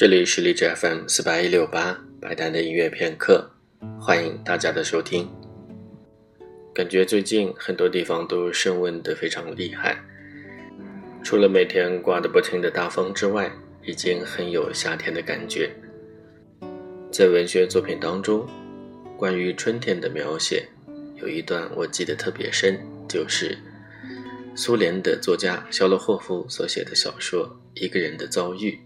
这里是荔枝 FM 四八一六八白丹的音乐片刻，欢迎大家的收听。感觉最近很多地方都升温的非常厉害，除了每天刮的不停的大风之外，已经很有夏天的感觉。在文学作品当中，关于春天的描写有一段我记得特别深，就是苏联的作家肖洛霍夫所写的小说《一个人的遭遇》。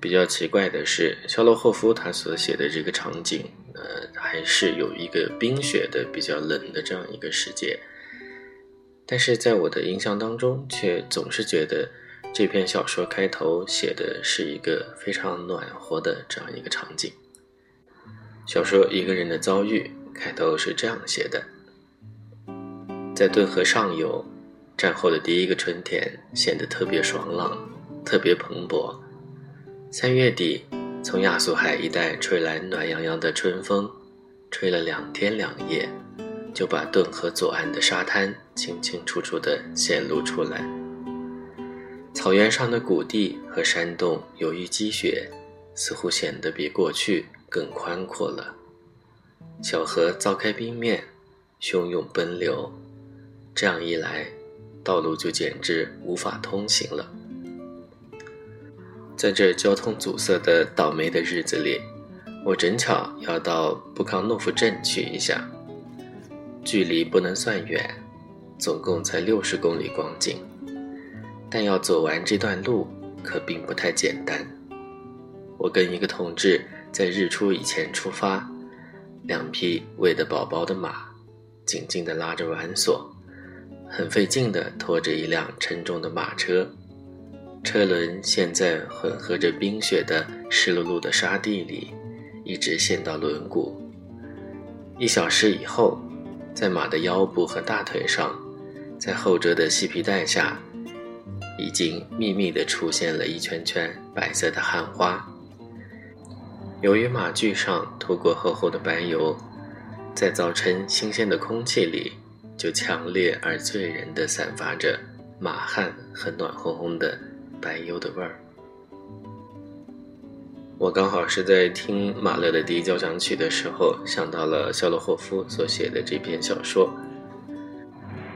比较奇怪的是，肖洛霍夫他所写的这个场景，呃，还是有一个冰雪的比较冷的这样一个世界。但是在我的印象当中，却总是觉得这篇小说开头写的是一个非常暖和的这样一个场景。小说《一个人的遭遇》开头是这样写的：在顿河上游，战后的第一个春天显得特别爽朗，特别蓬勃。三月底，从亚速海一带吹来暖洋洋的春风，吹了两天两夜，就把顿河左岸的沙滩清清楚楚地显露出来。草原上的谷地和山洞由于积雪，似乎显得比过去更宽阔了。小河凿开冰面，汹涌奔流，这样一来，道路就简直无法通行了。在这交通阻塞的倒霉的日子里，我正巧要到布康诺夫镇去一下。距离不能算远，总共才六十公里光景，但要走完这段路可并不太简单。我跟一个同志在日出以前出发，两匹喂得饱饱的马，紧紧地拉着挽索，很费劲地拖着一辆沉重的马车。车轮陷在混合着冰雪的湿漉漉的沙地里，一直陷到轮毂。一小时以后，在马的腰部和大腿上，在后折的细皮带下，已经密密地出现了一圈圈白色的汗花。由于马具上涂过厚厚的白油，在早晨新鲜的空气里，就强烈而醉人的散发着马汗和暖烘烘的。白油的味儿。我刚好是在听马勒的第一交响曲的时候，想到了肖洛霍夫所写的这篇小说。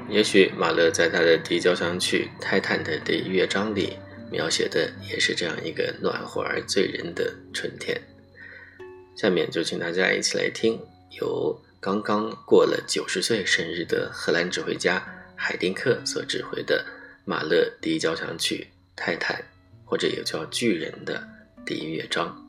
也许马勒在他的第一交响曲《泰坦》的第一乐章里，描写的也是这样一个暖和而醉人的春天。下面就请大家一起来听由刚刚过了九十岁生日的荷兰指挥家海丁克所指挥的马勒第一交响曲。泰坦，或者也叫巨人的第一乐章。